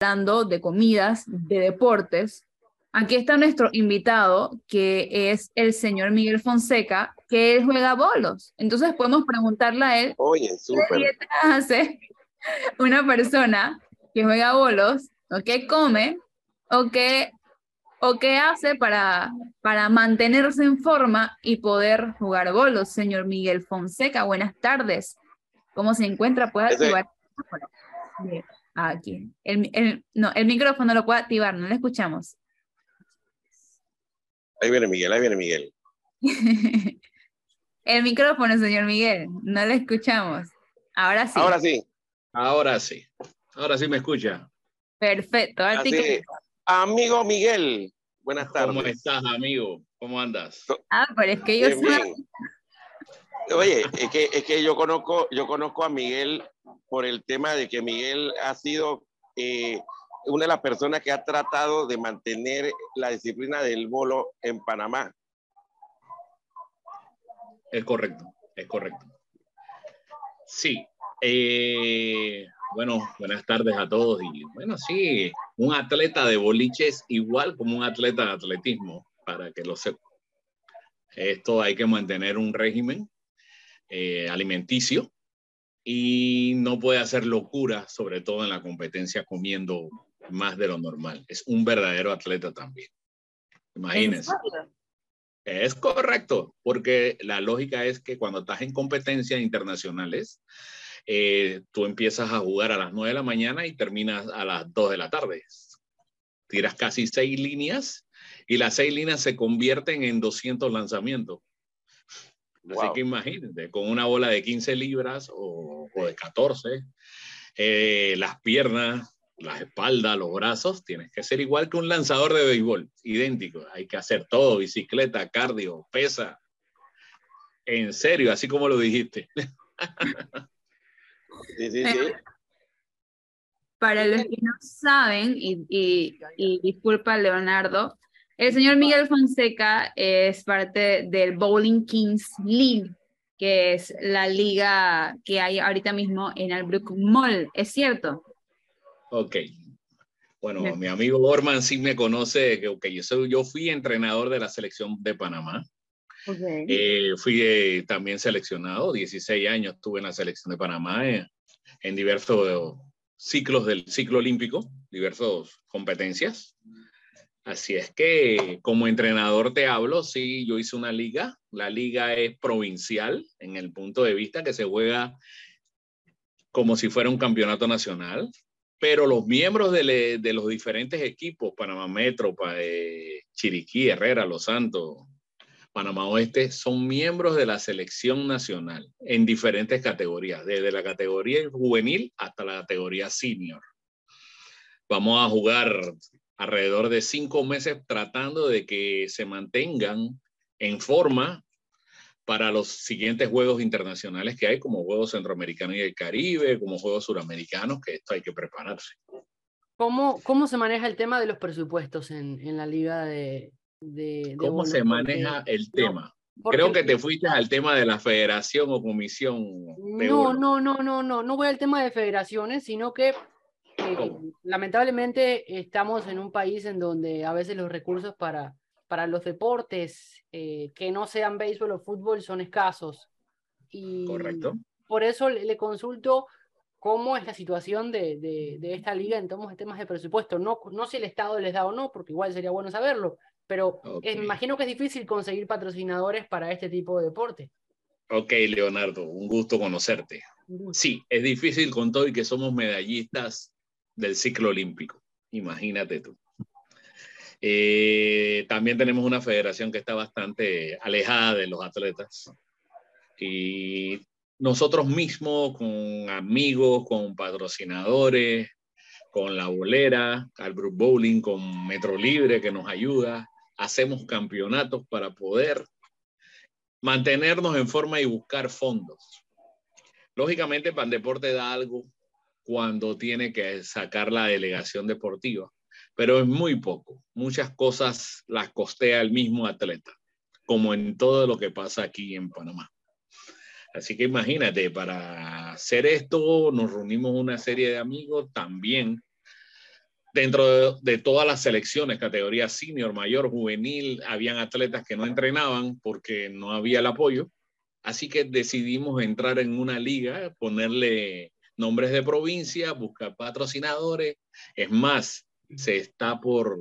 hablando de comidas, de deportes. Aquí está nuestro invitado, que es el señor Miguel Fonseca, que él juega bolos. Entonces podemos preguntarle a él, Oye, ¿qué dieta hace una persona que juega bolos o qué come o qué, o qué hace para, para mantenerse en forma y poder jugar bolos? Señor Miguel Fonseca, buenas tardes. ¿Cómo se encuentra? ¿Puede activar? Bien. Aquí. El, el, no, el micrófono lo puede activar, no le escuchamos. Ahí viene Miguel, ahí viene Miguel. el micrófono, señor Miguel, no le escuchamos. Ahora sí. Ahora sí. Ahora sí. Ahora sí me escucha. Perfecto. Así, amigo Miguel, buenas tardes. ¿Cómo estás, amigo? ¿Cómo andas? Ah, pero es que yo bien. Oye, es que, es que yo conozco, yo conozco a Miguel por el tema de que Miguel ha sido eh, una de las personas que ha tratado de mantener la disciplina del bolo en Panamá. Es correcto, es correcto. Sí. Eh, bueno, buenas tardes a todos. Y bueno, sí, un atleta de boliche es igual como un atleta de atletismo, para que lo sepan. Esto hay que mantener un régimen eh, alimenticio y no puede hacer locura, sobre todo en la competencia comiendo más de lo normal. Es un verdadero atleta también. Imagínense. Es correcto, porque la lógica es que cuando estás en competencias internacionales, eh, tú empiezas a jugar a las 9 de la mañana y terminas a las 2 de la tarde. Tiras casi seis líneas y las seis líneas se convierten en 200 lanzamientos. Wow. Así que imagínate, con una bola de 15 libras o, o de 14, eh, las piernas, la espalda, los brazos, tienes que ser igual que un lanzador de béisbol, idéntico. Hay que hacer todo, bicicleta, cardio, pesa. En serio, así como lo dijiste. Sí, sí, sí. Para los que no saben, y, y, y disculpa Leonardo, el señor Miguel Fonseca es parte del Bowling Kings League, que es la liga que hay ahorita mismo en Albrook Mall, ¿es cierto? Ok. Bueno, mi amigo Orman sí me conoce, que okay, yo, soy, yo fui entrenador de la selección de Panamá. Okay. Eh, fui eh, también seleccionado, 16 años estuve en la selección de Panamá eh, en diversos ciclos del ciclo olímpico, diversas competencias. Así es que como entrenador te hablo, sí, yo hice una liga. La liga es provincial en el punto de vista que se juega como si fuera un campeonato nacional, pero los miembros de, los diferentes equipos, Panamá Metro, eh, Chiriquí, Herrera, Los Santos, Panamá Oeste, son miembros de la selección nacional en diferentes categorías, desde la categoría juvenil hasta la categoría senior. Vamos a jugar alrededor de cinco meses tratando de que se mantengan en forma para los siguientes Juegos internacionales que hay, como Juegos Centroamericanos y del Caribe, como Juegos Suramericanos, que esto hay que prepararse. ¿Cómo, cómo se maneja el tema de los presupuestos en, en la liga de... de, de ¿Cómo bolos? se maneja el tema? porque- Creo que te fuiste al tema de la federación o comisión. De No, no, no, no, no, no voy al tema de federaciones, sino que eh, lamentablemente estamos en un país en donde a veces los recursos para, para los deportes eh, que no sean béisbol o fútbol son escasos. Y Correcto. por eso le, le consulto cómo es la situación de, de, de esta liga en temas, temas de presupuesto. No, no si el Estado les da o no, porque igual sería bueno saberlo, pero eh, me imagino que es difícil conseguir patrocinadores para este tipo de deporte. Ok, Leonardo, un gusto conocerte. Sí, es difícil con todo y que somos medallistas del ciclo olímpico. Imagínate tú. Eh, también tenemos una federación que está bastante alejada de los atletas. Y nosotros mismos, con amigos, con patrocinadores, con la bolera, Albrook Bowling, con Metro Libre que nos ayuda, hacemos campeonatos para poder mantenernos en forma y buscar fondos. Lógicamente, Pandeporte da algo cuando tiene que sacar la delegación deportiva, pero es muy poco. Muchas cosas las costea el mismo atleta, como en todo lo que pasa aquí en Panamá. Así que imagínate, para hacer esto nos reunimos una serie de amigos también dentro de, todas las selecciones, categoría senior, mayor, juvenil, habían atletas que no entrenaban porque no había el apoyo. Así que decidimos entrar en una liga, ponerle nombres de provincia, buscar patrocinadores. Es más, se está por,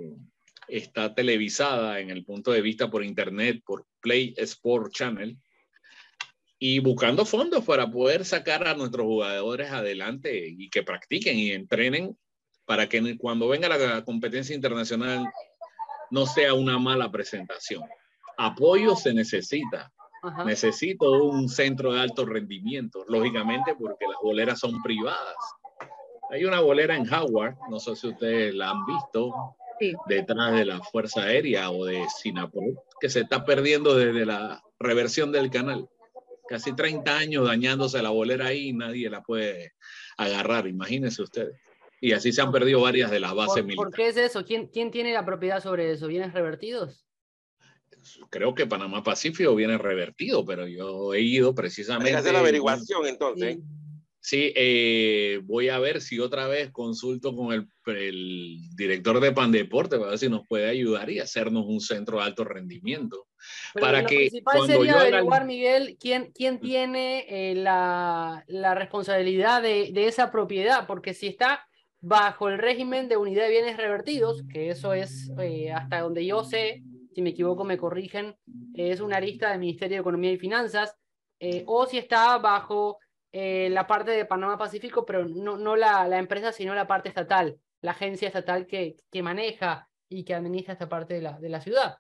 está televisada en el punto de vista por internet, por Play Sport Channel, y buscando fondos para poder sacar a nuestros jugadores adelante y que practiquen y entrenen para que cuando venga la competencia internacional no sea una mala presentación. Apoyo se necesita. Necesito un centro de alto rendimiento, lógicamente porque las boleras son privadas. Hay una bolera en Howard, no sé si ustedes la han visto, detrás de la Fuerza Aérea o de Sinapur, que se está perdiendo desde la reversión del canal. Casi 30 años dañándose la bolera ahí y nadie la puede agarrar, imagínense ustedes. Y así se han perdido varias de las bases militares. ¿Por qué es eso? ¿Quién, ¿Quién tiene la propiedad sobre eso? ¿Bienes revertidos? Creo que Panamá Pacífico viene revertido, pero yo he ido precisamente. Hay que hacer la averiguación entonces. Sí, eh, voy a ver si otra vez consulto con el, el, director de Pandeporte para ver si nos puede ayudar y hacernos un centro de alto rendimiento. para lo que principal sería averiguar, Miguel, quién, quién mm. tiene eh, la, la, responsabilidad de, de, esa propiedad, porque si está bajo el régimen de unidad de bienes revertidos, que eso es eh, hasta donde yo sé, si me equivoco me corrigen, es una lista del Ministerio de Economía y Finanzas, eh, o si está bajo eh, la parte de Panamá Pacífico, pero no, no la, la, empresa, sino la parte estatal, la agencia estatal que, que maneja y que administra esta parte de la, de la ciudad.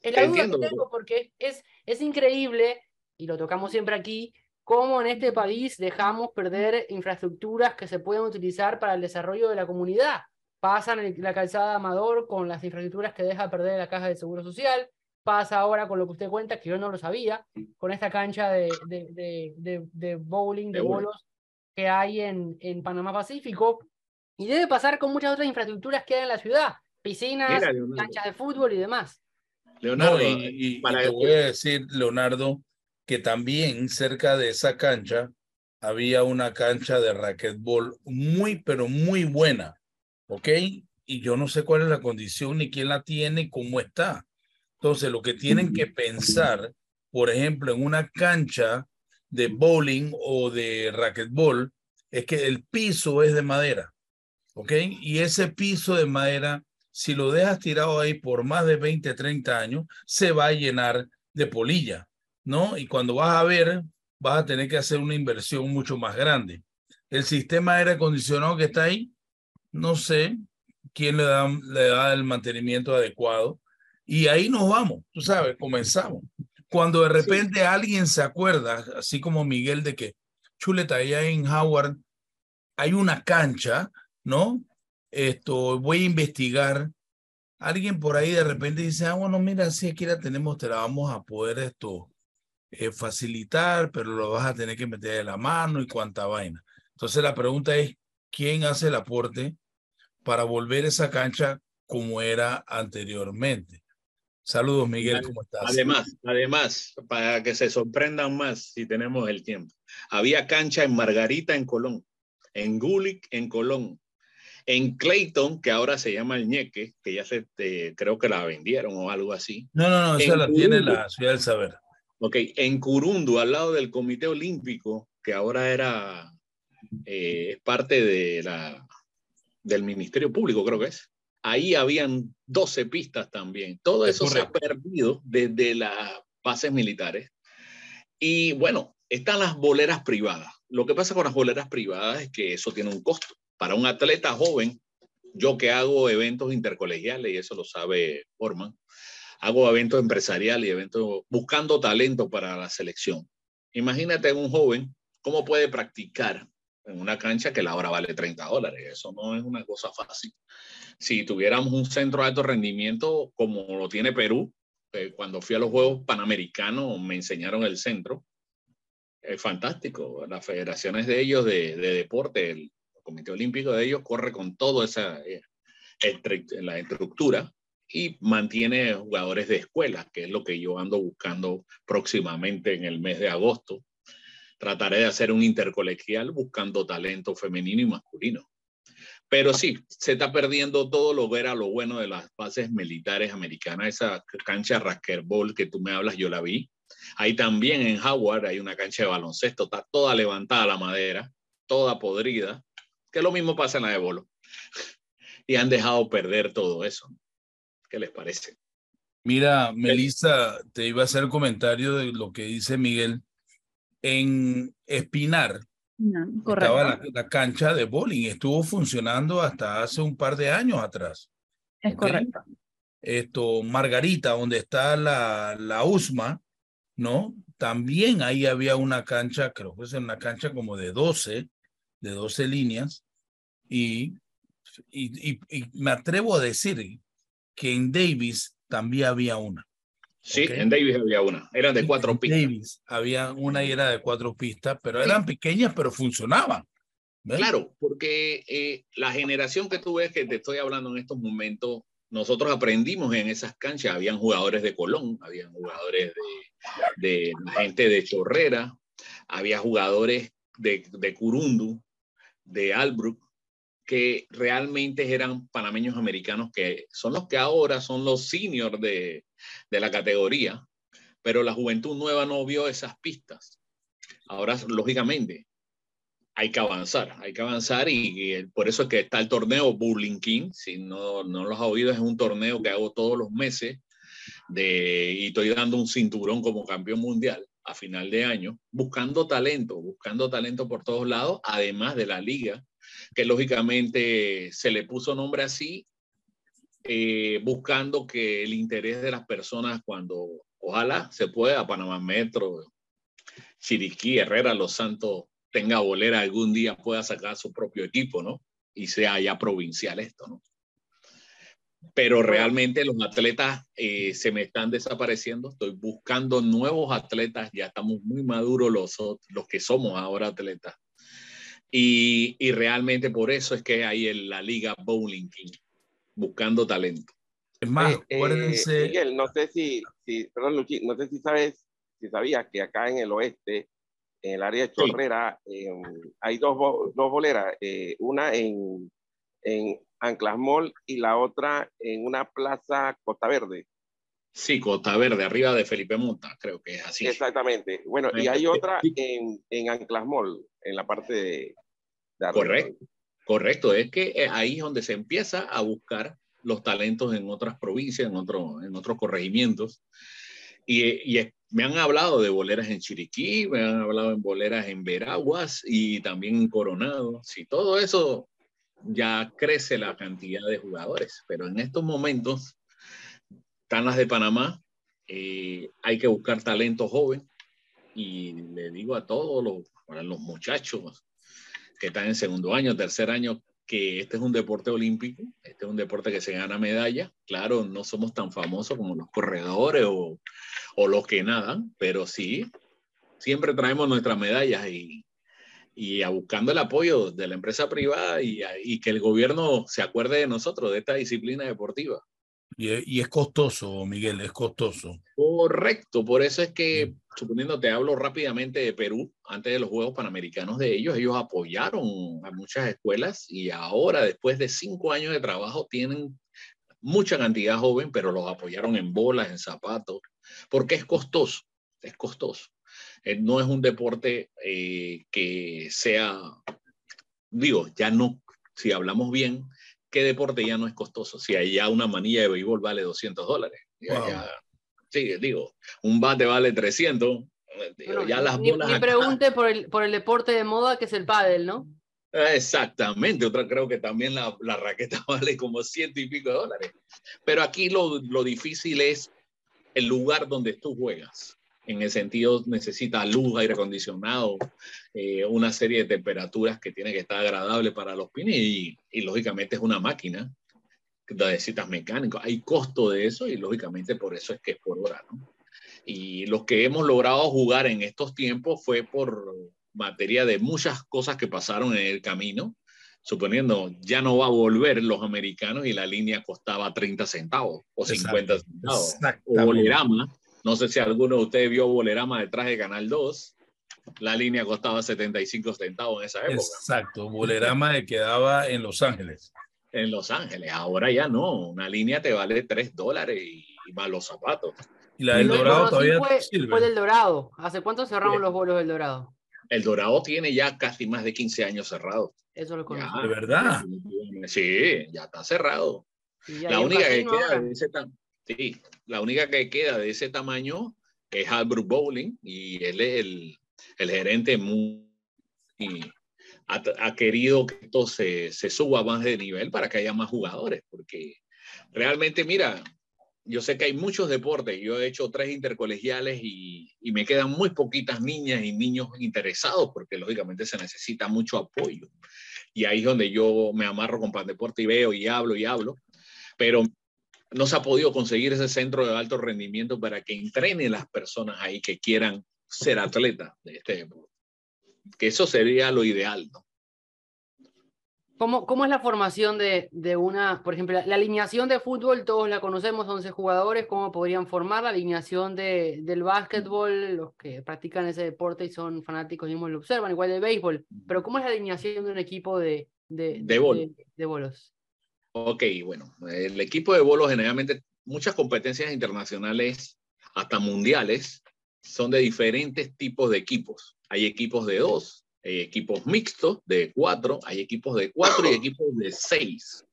Es la duda que tengo porque es, es increíble, y lo tocamos siempre aquí, cómo en este país dejamos perder infraestructuras que se pueden utilizar para el desarrollo de la comunidad. Pasan la calzada Amador con las infraestructuras que deja perder la caja de seguro social, pasa ahora con lo que usted cuenta, que yo no lo sabía, con esta cancha de, de, de, de bowling, de bolos que hay en, en Panamá Pacífico, y debe pasar con muchas otras infraestructuras que hay en la ciudad, piscinas, canchas de fútbol y demás. Leonardo, y, para te voy a decir, Leonardo, que también cerca de esa cancha había una cancha de racquetball muy, pero muy buena, ¿ok? Y yo no sé cuál es la condición, ni quién la tiene, cómo está. Entonces, lo que tienen que pensar, por ejemplo, en una cancha de bowling o de racquetball, es que el piso es de madera, ¿ok? Y ese piso de madera, si lo dejas tirado ahí por más de 20, 30 años, se va a llenar de polilla. ¿no? Y cuando vas a ver, vas a tener que hacer una inversión mucho más grande. El sistema de aire acondicionado que está ahí, no sé quién le da, le da el mantenimiento adecuado. Y ahí nos vamos, tú sabes, comenzamos. Cuando de repente alguien se acuerda, así como Miguel, de que Chuleta, allá en Howard hay una cancha, ¿no? Esto, voy a investigar. Alguien por ahí de repente dice, ah, bueno, mira, si aquí la tenemos, te la vamos a poder esto, eh, facilitar, pero lo vas a tener que meter de la mano y cuánta vaina. Entonces la pregunta es, ¿quién hace el aporte para volver esa cancha como era anteriormente? Saludos, Miguel, ¿cómo estás? Además, además, para que se sorprendan más si tenemos el tiempo, había cancha en Margarita, en Colón, en Gulick, en Colón, en Clayton, que ahora se llama el Ñeque, que ya se, eh, creo que la vendieron o algo así. No, no, no, esa la tiene la Ciudad del Saber. Ok, en Curundu, al lado del Comité Olímpico, que ahora era eh, parte de la, del Ministerio Público, creo que es. Ahí habían 12 pistas también. Todo eso se ha perdido desde las bases militares. Y bueno, están las boleras privadas. Lo que pasa con las boleras privadas es que eso tiene un costo. Para un atleta joven, yo que hago eventos intercolegiales, y eso lo sabe Forman, hago eventos empresariales y eventos buscando talento para la selección. Imagínate un joven cómo puede practicar en una cancha que la hora vale 30 dólares. Eso no es una cosa fácil. Si tuviéramos un centro de alto rendimiento como lo tiene Perú, cuando fui a los Juegos Panamericanos me enseñaron el centro. Es fantástico. Las federaciones de ellos de, deporte, el Comité Olímpico de ellos corre con toda esa eh, la estructura y mantiene jugadores de escuela, que es lo que yo ando buscando próximamente en el mes de agosto. Trataré de hacer un intercolegial buscando talento femenino y masculino. Pero sí, se está perdiendo todo lo que era lo bueno de las bases militares americanas. Esa cancha Ball que tú me hablas, yo la vi. Ahí también en Howard hay una cancha de baloncesto, está toda levantada la madera, toda podrida, que lo mismo pasa en la de Bolo. Y han dejado perder todo eso. ¿Qué les parece? Mira, Melissa, te iba a hacer comentario de lo que dice Miguel. En Espinar, estaba la, cancha de bowling, estuvo funcionando hasta hace un par de años atrás. Es correcto. Esto, Margarita, donde está la, la USMA, ¿no? También ahí había una cancha, creo que es una cancha como de 12, de 12 líneas, y, y, y me atrevo a decir que en Davis también había una. Sí, en Davis había una. Eran de cuatro pistas. Davis había una y era de cuatro pistas, pero eran pequeñas, pero funcionaban. Claro, porque eh, la generación que tú ves que te estoy hablando en estos momentos, nosotros aprendimos en esas canchas. Habían jugadores de Colón, habían jugadores de, de gente de Chorrera, había jugadores de, de Curundu, de Albrook, que realmente eran panameños americanos, que son los que ahora son los seniors de, de la categoría, pero la juventud nueva no vio esas pistas. Ahora, lógicamente, hay que avanzar, hay que avanzar y, por eso es que está el torneo Bowling King, si no, no los ha oído, es un torneo que hago todos los meses de, y estoy dando un cinturón como campeón mundial a final de año, buscando talento, buscando talento por todos lados, además de la liga que lógicamente se le puso nombre así, eh, buscando que el interés de las personas cuando ojalá se pueda, Panamá Metro, Chiriquí, Herrera, Los Santos, tenga bolera algún día, pueda sacar su propio equipo, ¿no? Y sea ya provincial esto, ¿no? Pero realmente los atletas eh, se me están desapareciendo. Estoy buscando nuevos atletas. Ya estamos muy maduros los, los que somos ahora atletas. Y, y, realmente por eso es que hay en la Liga Bowling King, buscando talento. Es más, eh, eh, acuérdense. Miguel, no sé si, si perdón, Luchi, no sé si sabes, si sabías que acá en el oeste, en el área de Chorrera, em, hay dos, dos boleras, eh, una en, en Anclas Mall y la otra en una plaza Costa Verde. Sí, Costa Verde, arriba de Felipe Monta, creo que es así. Exactamente. Bueno, y hay otra en, en Anclas Mall, en la parte de... Correcto, correcto. Es que eh, ahí es donde se empieza a buscar los talentos en otras provincias, en, otro, en otros corregimientos. Y, y, me han hablado de boleras en Chiriquí, me han hablado en boleras en Veraguas y también en Coronado. Si todo eso ya crece la cantidad de jugadores, pero en estos momentos están las de Panamá, eh, hay que buscar talento joven y le digo a todos los, a los muchachos que están en segundo año, tercer año, que este es un deporte olímpico, este es un deporte que se gana medalla. Claro, no somos tan famosos como los corredores o, o los que nadan, pero sí, siempre traemos nuestras medallas y, y a buscando el apoyo de la empresa privada y, y que el gobierno se acuerde de nosotros, de esta disciplina deportiva. Y, es costoso, Miguel, es costoso. Correcto, por eso es que, suponiendo, te hablo rápidamente de Perú, antes de los Juegos Panamericanos de ellos, ellos apoyaron a muchas escuelas y ahora, después de cinco años de trabajo, tienen mucha cantidad joven, pero los apoyaron en bolas, en zapatos, porque es costoso, es costoso. Eh, no es un deporte eh, que sea, digo, ya no, si hablamos bien, ¿qué deporte ya no es costoso? Si hay ya una manilla de béisbol vale 200 dólares. sí, digo, un bate vale 300. ya las ni, ni pregunte por el, por el deporte de moda que es el pádel, ¿no? Exactamente, otra creo que también la, la, raqueta vale como ciento y pico de dólares. Pero aquí lo, lo difícil es el lugar donde tú juegas en el sentido necesita luz, aire acondicionado, eh, una serie de temperaturas que tiene que estar agradable para los pines y, y lógicamente es una máquina que necesitas mecánico. Hay costo de eso y lógicamente por eso es que es por hora, ¿no? Y lo que hemos logrado jugar en estos tiempos fue por materia de muchas cosas que pasaron en el camino, suponiendo ya no va a volver los americanos y la línea costaba 30 centavos o 50 centavos. O Bolerama, no sé si alguno de ustedes vio Bolerama detrás de Canal 2. La línea costaba 75 centavos en esa época. Exacto, Bolerama quedaba en Los Ángeles. En Los Ángeles, ahora ya no. Una línea te vale 3 dólares y, más los zapatos. Y la del Dorado todavía fue, sirve. Fue del Dorado. ¿Hace cuánto cerramos los bolos del Dorado? El Dorado tiene ya casi más de 15 años cerrado. Eso lo conozco. ¿De verdad? Sí, ya está cerrado. La única que queda de ese sí, la única que queda de ese tamaño es Albert Bowling y él es el, el gerente muy, ha, ha, querido que esto se, se suba más de nivel para que haya más jugadores, porque realmente, mira, yo sé que hay muchos deportes, yo he hecho tres intercolegiales y, y, me quedan muy poquitas niñas y niños interesados porque lógicamente se necesita mucho apoyo. Y ahí es donde yo me amarro con Plan Deporte y veo y hablo y hablo, pero no se ha podido conseguir ese centro de alto rendimiento para que entrenen las personas ahí que quieran ser atletas de este deporte. Que eso sería lo ideal, ¿no? ¿Cómo, ¿Cómo, es la formación de, de, una, por ejemplo, la, alineación de fútbol, todos la conocemos, 11 jugadores, ¿cómo podrían formar la alineación de, del básquetbol? Los que practican ese deporte y son fanáticos mismos lo observan, igual del béisbol, pero ¿cómo es la alineación de un equipo de, de, de, de bolos? Ok, bueno, el equipo de bolos generalmente, muchas competencias internacionales, hasta mundiales, son de diferentes tipos de equipos. Hay equipos de dos, hay equipos mixtos de cuatro, hay equipos de cuatro y equipos de seis,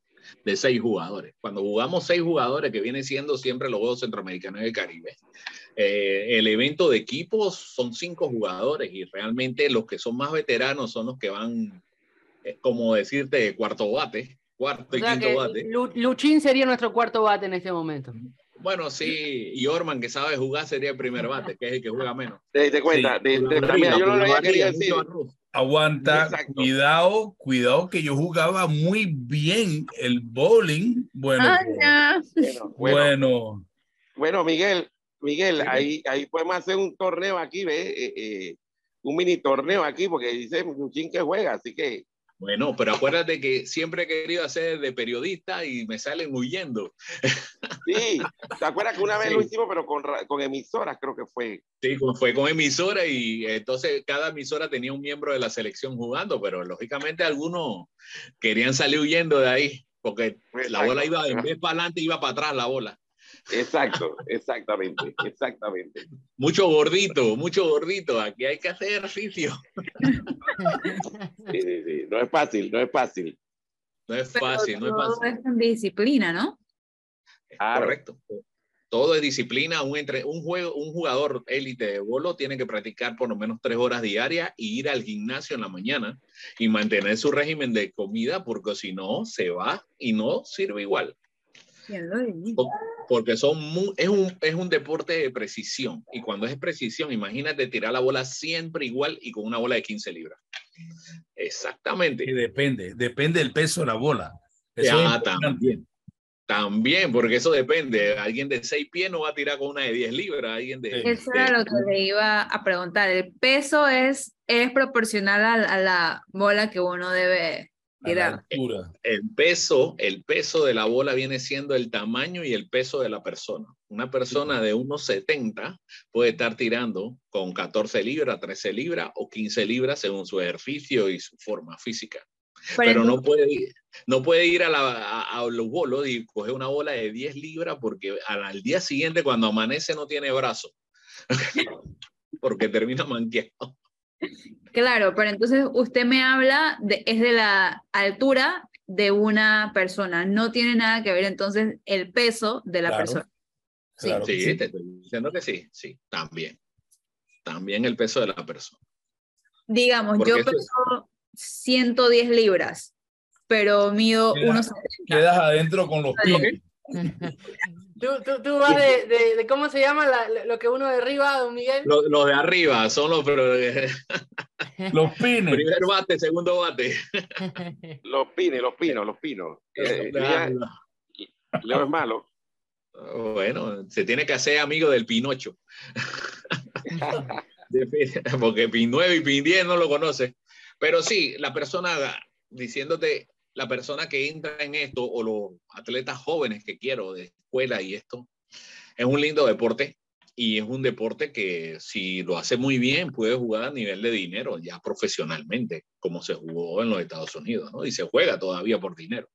de seis jugadores. Cuando jugamos seis jugadores, que viene siendo siempre los Juegos Centroamericanos del Caribe, eh, el evento de equipos son cinco jugadores y realmente los que son más veteranos son los que van, eh, como decirte, cuarto bate, cuarto y quinto bate. Luchín sería nuestro cuarto bate en este momento. Bueno, sí, y Orman, que sabe jugar, sería el primer bate, que es el que juega menos. Te, te cuenta, de, de, de, yo no lo había querido decir. Aguanta, Exacto. cuidado, cuidado que yo jugaba muy bien el bowling. Bueno, ah, bueno, bueno, bueno, Miguel, Miguel, sí. ahí, ahí podemos hacer un torneo aquí, ¿ves? Eh, eh, un mini torneo aquí, porque dice Luchín que juega, así que bueno, pero acuérdate que siempre he querido hacer de periodista y me salen huyendo. Sí, ¿te acuerdas que una vez sí. lo hicimos, pero con, con, emisoras creo que fue? Sí, fue con emisora y entonces cada emisora tenía un miembro de la selección jugando, pero lógicamente algunos querían salir huyendo de ahí, porque la bola iba en vez para adelante, iba para atrás la bola. Exacto, exactamente, exactamente. Mucho gordito, mucho gordito. Aquí hay que hacer ejercicio. Sí, sí, sí. No es fácil, no es fácil. No es fácil, Pero no es fácil. Es disciplina, ¿no? Ah, correcto. Todo es disciplina. Un, entre, un, juego, un jugador élite de bolo tiene que practicar por lo menos tres horas diarias y ir al gimnasio en la mañana y mantener su régimen de comida porque si no, se va y no sirve igual. Porque son muy, es, un, es un deporte de precisión. Y cuando es precisión, imagínate tirar la bola siempre igual y con una bola de 15 libras. Exactamente. Y depende, depende del peso de la bola. Eso ya, también. También, porque eso depende. Alguien de 6 pies no va a tirar con una de 10 libras. Alguien de, eso de, era lo que le iba a preguntar. El peso es, es proporcional a, a la bola que uno debe Mira, el peso, el peso de la bola viene siendo el tamaño y el peso de la persona. Una persona de unos 70 puede estar tirando con 14 libras, 13 libras o 15 libras según su ejercicio y su forma física. Pero, Pero no, puede ir, no puede ir a, la, a, a, los bolos y coger una bola de 10 libras porque al, al día siguiente cuando amanece no tiene brazo. porque termina manqueado. Claro, pero entonces usted me habla de, es de la altura de una persona, no tiene nada que ver entonces el peso de la claro, persona. Sí. Claro sí, sí, te estoy diciendo que sí, sí, también. También el peso de la persona. Digamos, Porque yo peso es... 110 libras, pero mido quedas, unos... Quedas adentro con los pies. Tú, tú, tú, vas de, de, de, ¿cómo se llama la, lo que uno de arriba, don Miguel? Los lo de arriba son los... los pines. Primer bate, segundo bate. los pines, los pinos, los pinos. Eh, Leo es malo. Bueno, se tiene que hacer amigo del Pinocho. Porque Pin 9 y Pin 10 no lo conoce. Pero sí, la persona diciéndote, la persona que entra en esto o los atletas jóvenes que quiero de escuela y esto, es un lindo deporte. y es un deporte que si lo hace muy bien puede jugar a nivel de dinero ya profesionalmente, como se jugó en los Estados Unidos, ¿no? Y se juega todavía por dinero.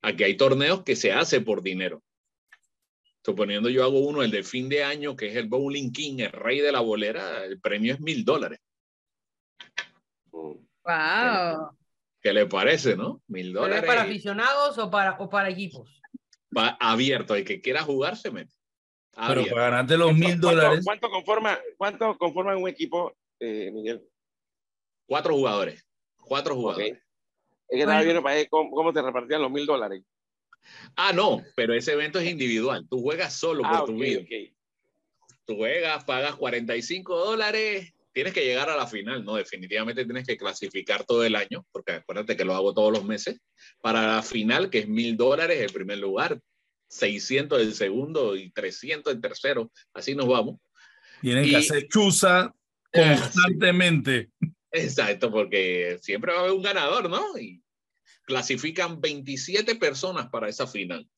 Aquí hay torneos que se hace por dinero. Suponiendo yo hago uno, el de fin de año, que es el Bowling King, el rey de la bolera, el premio es mil dólares. Wow. ¿Qué le parece, no? Mil dólares. ¿Es para aficionados o para, o para equipos? Va abierto, el que quiera jugar se mete. Pero para ganarte los mil dólares. ¿Cuánto, conforma, ¿Cuánto conforma un equipo, eh, Miguel? Cuatro jugadores. Cuatro jugadores. Es que estaba viendo para ver cómo, se repartían los mil dólares. Ah, no, pero ese evento es individual. Tú juegas solo por ah, tu vida. Tú juegas, pagas 45 dólares, tienes que llegar a la final, ¿no? Definitivamente tienes que clasificar todo el año, porque acuérdate que lo hago todos los meses, para la final, que es mil dólares el primer lugar, 600 el segundo y 300 el tercero, así nos vamos. Tienen que hacer chuza constantemente. Exacto, porque siempre va a haber un ganador, ¿no? Y clasifican 27 personas para esa final,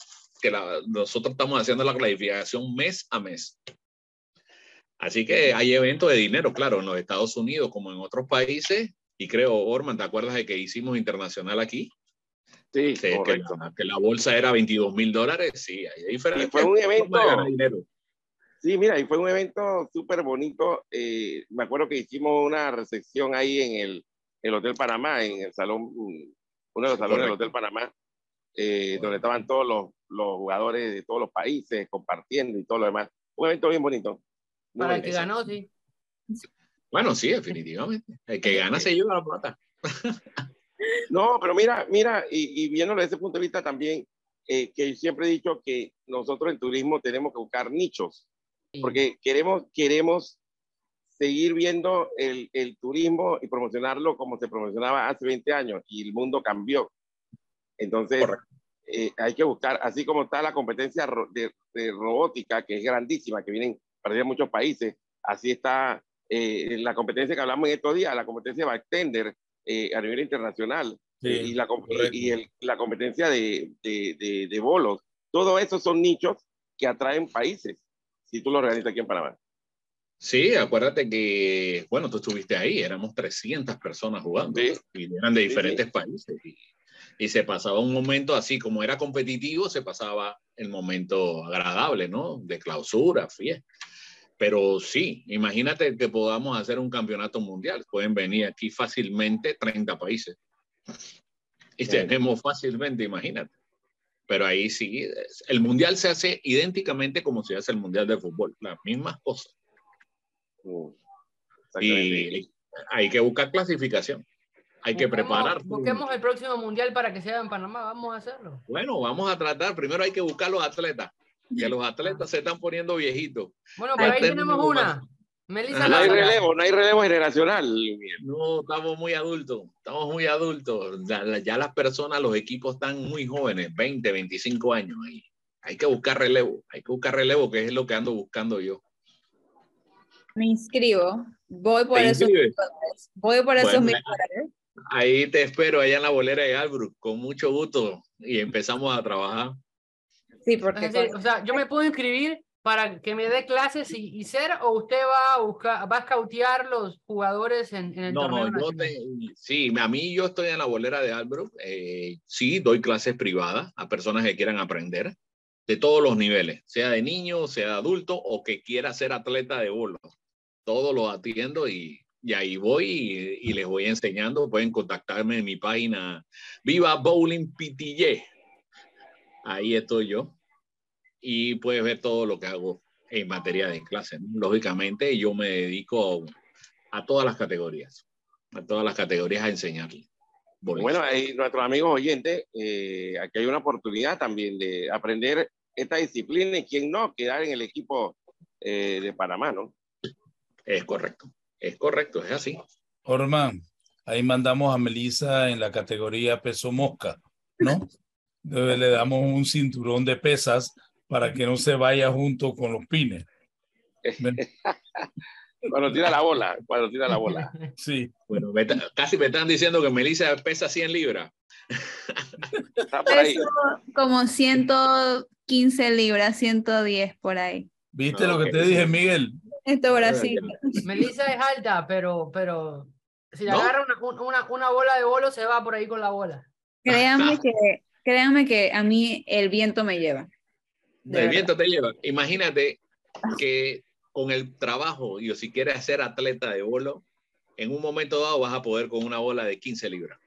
que nosotros estamos haciendo la clasificación mes a mes. Así que hay eventos de dinero, claro, en los Estados Unidos como en otros países. Y creo, Orman, ¿te acuerdas de que hicimos internacional aquí? Sí, correcto. Que, la, bolsa era 22 mil dólares. Sí, hay diferentes. Y fue un evento. Sí, mira, y fue un evento súper bonito. Eh, me acuerdo que hicimos una recepción ahí en el, el, Hotel Panamá, en el salón, uno de los salones del Hotel Panamá, eh, donde estaban todos los, los jugadores de todos los países compartiendo y todo lo demás. Un evento bien bonito. Para el que ganó, sí. Bueno, sí, definitivamente. El que gana se lleva la plata. no, pero mira, mira, y, y viéndolo desde ese punto de vista también, eh, que siempre he dicho que nosotros en turismo tenemos que buscar nichos, porque queremos, queremos seguir viendo el, el, turismo y promocionarlo como se promocionaba hace 20 años y el mundo cambió. Entonces, eh, hay que buscar, así como está la competencia de, de, robótica, que es grandísima, que vienen de muchos países. Así está eh, la competencia que hablamos en estos días, la competencia de bartender eh, a nivel internacional eh, y, la, y el, la competencia de, de, de, bolos. Todo eso son nichos que atraen países, si tú lo organizas aquí en Panamá. Sí, acuérdate que, bueno, tú estuviste ahí, éramos 300 personas jugando y eran de diferentes países. Y, y, se pasaba un momento así, como era competitivo, se pasaba el momento agradable, ¿no? De clausura, fiesta. Pero sí, imagínate que podamos hacer un campeonato mundial. Pueden venir aquí fácilmente 30 países. Y tenemos fácilmente, imagínate. Pero ahí sí, el mundial se hace idénticamente como se hace el mundial de fútbol, las mismas cosas. Uh, y hay que buscar clasificación. Hay que preparar. Busquemos el próximo mundial para que sea en Panamá. Vamos a hacerlo. Bueno, vamos a tratar. Primero hay que buscar los atletas que los atletas se están poniendo viejitos. Bueno, pero ahí tenemos una. Melissa no hay relevo, no hay relevo generacional. No, estamos muy adultos, estamos muy adultos. Ya, las personas, los equipos están muy jóvenes, 20, 25 años ahí. Hay que buscar relevo, hay que buscar relevo, que es lo que ando buscando yo. Me inscribo, voy por esos voy por esos mil Ahí te espero, allá en la bolera de Albrook, con mucho gusto, y empezamos a trabajar. Sí, porque... o sea, yo me puedo inscribir para que me dé clases y, ser, o usted va a buscar, va a scoutear los jugadores en, el torneo yo sí, a mí yo estoy en la bolera de Albrook, eh, sí, doy clases privadas a personas que quieran aprender de todos los niveles, sea de niño, sea de adulto o que quiera ser atleta de bolo. Todos los atiendo y, y ahí voy y, y, les voy enseñando. Pueden contactarme en mi página Viva Bowling PTY. Ahí estoy yo y puedes ver todo lo que hago en materia de clase. Lógicamente, yo me dedico a, todas las categorías, a todas las categorías a enseñarle. Bueno, ahí, nuestros amigos oyentes, eh, aquí hay una oportunidad también de aprender esta disciplina y quien no, quedar en el equipo eh, de Panamá, ¿no? Es correcto, es correcto, es así. Orman, ahí mandamos a Melissa en la categoría peso mosca, ¿no? le damos un cinturón de pesas para que no se vaya junto con los pines. cuando tira la bola, cuando tira la bola. Sí. Bueno, casi me están diciendo que Melissa pesa 100 libras. Está por ahí. como 115 libras, 110 por ahí. ¿Viste lo que te dije, Miguel? Esto Brasil. Melissa es alta, pero, pero si le agarra una, una, una, bola de bolo, se va por ahí con la bola. Créanme que, créanme que a mí el viento me lleva. El viento te lleva. Imagínate que con el trabajo, y si quieres ser atleta de bolo, en un momento dado vas a poder con una bola de 15 libras.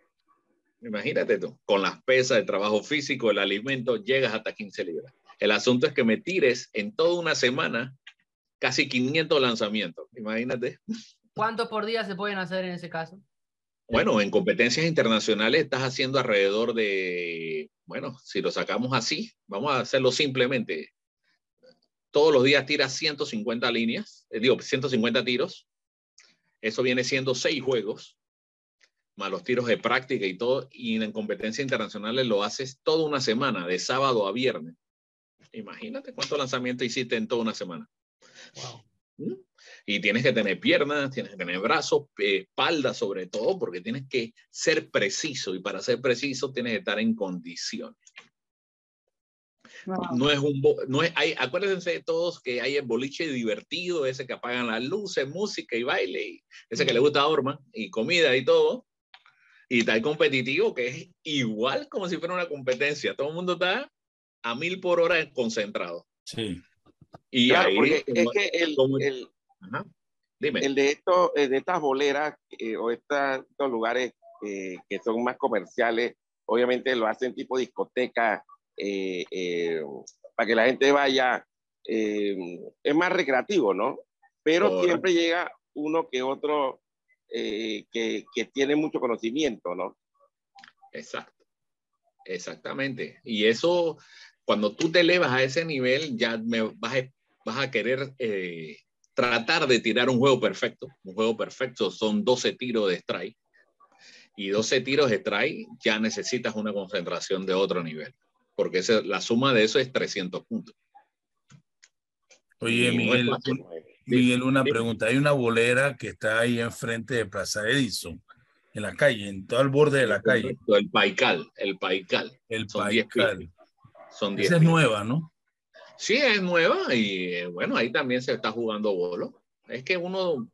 Imagínate tú, con las pesas, el trabajo físico, el alimento, llegas hasta 15 libras. El asunto es que me tires en toda una semana casi 500 lanzamientos. Imagínate. ¿Cuántos por día se pueden hacer en ese caso? Bueno, en competencias internacionales estás haciendo alrededor de, bueno, si lo sacamos así, vamos a hacerlo simplemente. Todos los días tiras 150 líneas, eh, digo, 150 tiros. Eso viene siendo seis juegos más los tiros de práctica y todo, y en competencias internacionales lo haces toda una semana, de sábado a viernes. Imagínate cuántos lanzamientos hiciste en toda una semana. ¿Mm? Y tienes que tener piernas, tienes que tener brazos, espalda sobre todo, porque tienes que ser preciso, y para ser preciso tienes que estar en condición. No es un, no es, hay, acuérdense de todos que hay el boliche divertido, ese que apagan las luces, música y baile, y ese que le gusta a Orma, y comida y todo, y está el competitivo que es igual como si fuera una competencia. Todo el mundo está a mil por hora concentrado. Sí. Y ahí, es que el, el, Dime. el de, esto, de estas boleras eh, o estos lugares eh, que son más comerciales, obviamente lo hacen tipo discoteca eh, para que la gente vaya. es más recreativo, ¿no? Pero siempre llega uno que otro eh, que, que, tiene mucho conocimiento, ¿no? Exacto, exactamente. Y eso, cuando tú te elevas a ese nivel, ya me vas, a, vas a querer eh, tratar de tirar un juego perfecto. Un juego perfecto son 12 tiros de strike. Y 12 tiros de strike ya necesitas una concentración de otro nivel, porque esa, la suma de eso es 300 puntos. Oye, Miguel, Miguel, una pregunta. Hay una bolera que está ahí enfrente de Plaza Edison, en la calle, en todo el borde de la calle. El Paical, el Paical. El Son Paical. Son 10 Esa es nueva, ¿no? Sí, es nueva y eh, bueno, ahí también se está jugando bolo. Es que uno,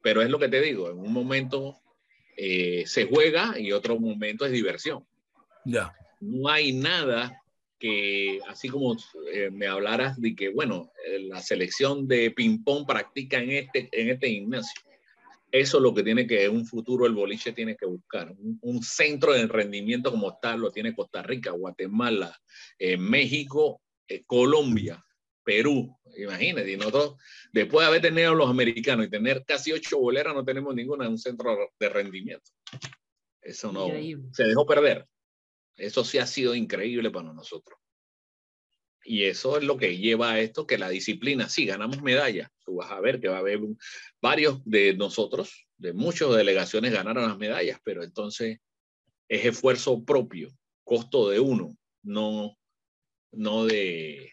pero es lo que te digo, en un momento eh, se juega y otro momento es diversión. Ya. No hay nada que así como eh, me hablaras de que, bueno, la selección de ping-pong practica en este, en este gimnasio. Eso es lo que tiene que, un futuro el boliche tiene que buscar. Un, centro de rendimiento como tal lo tiene Costa Rica, Guatemala, eh, México, Colombia, Perú. Imagínate, y nosotros, después de haber tenido los americanos y tener casi ocho boleras, no tenemos ninguna en un centro de rendimiento. Eso no, se dejó perder. Eso sí ha sido increíble para nosotros. Y eso es lo que lleva a esto, que la disciplina, sí, ganamos medallas. Tú vas a ver que va a haber varios de nosotros, de muchas delegaciones ganaron las medallas, pero entonces es esfuerzo propio, costo de uno, no, no de,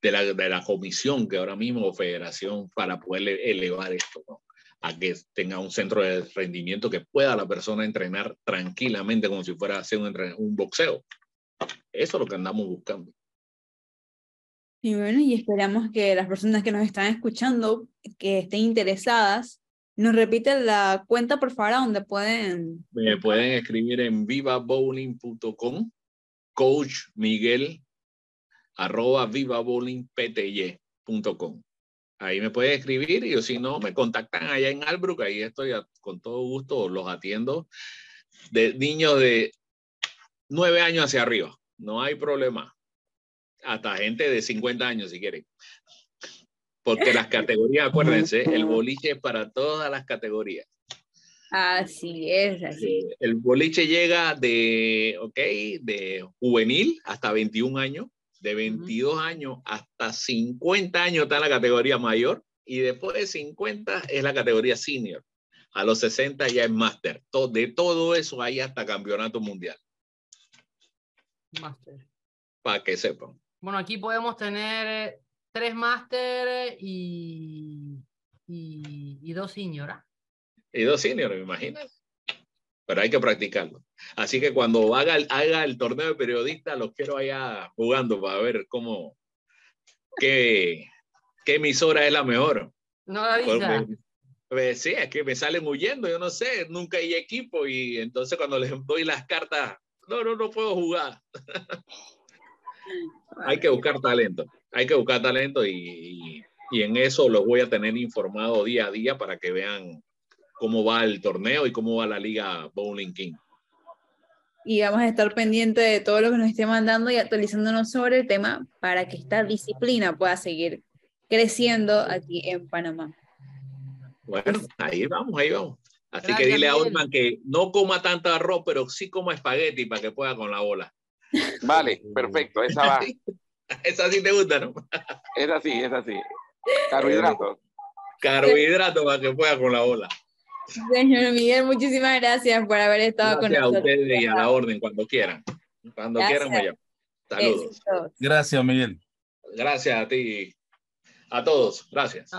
de, la, de la comisión que ahora mismo, federación, para poder elevar esto. a que tenga un centro de rendimiento que pueda la persona entrenar tranquilamente como si fuera a hacer un, un boxeo. Eso es lo que andamos buscando. Y bueno, y esperamos que las personas que nos están escuchando, que estén interesadas, nos repiten la cuenta, por favor, donde pueden... Me pueden escribir en vivabowling.com, coach Miguel, arroba vivabowlingpty.com. Ahí me pueden escribir y si no, me contactan allá en Albrook, ahí estoy con todo gusto, los atiendo. De niños de nueve años hacia arriba, no hay problema. Hasta gente de 50 años si quieren. Porque las categorías, acuérdense, el boliche es para todas las categorías. Así es, así. El boliche llega de, ok, de juvenil hasta 21 años de 22 años hasta 50 años está la categoría mayor y después de 50 es la categoría senior. A los 60 ya es máster. De todo eso hay hasta campeonato mundial. Máster. Para que sepan. Bueno, aquí podemos tener eh, tres máster y, y, dos senior. ¿ah? Y dos senior, me imaginas pero hay que practicarlo. Así que cuando haga el, haga el torneo de periodistas, los quiero allá jugando para ver cómo, qué, ¿Qué emisora es la mejor? No avisa. Pues, sí, es que me salen huyendo, yo no sé, nunca hay equipo y entonces cuando les doy las cartas, no, no, no puedo jugar. hay que buscar talento, hay que buscar talento y, y, en eso los voy a tener informado día a día para que vean cómo va el torneo y cómo va la liga Bowling King. Y vamos a estar pendientes de todo lo que nos esté mandando y actualizándonos sobre el tema para que esta disciplina pueda seguir creciendo aquí en Panamá. Bueno, ahí vamos, ahí vamos. Así que dile a Olman que no coma tanto arroz, pero sí coma espagueti para que pueda con la bola. Vale, perfecto, esa va. esa sí te gusta, ¿no? es así, es así. Carbohidratos. Carbohidratos para que pueda con la bola. Señor Miguel, muchísimas gracias por haber estado con nosotros. a ustedes y a la orden cuando quieran. Cuando quieran, me Saludos. Gracias, Miguel. Gracias a ti. A todos. Gracias.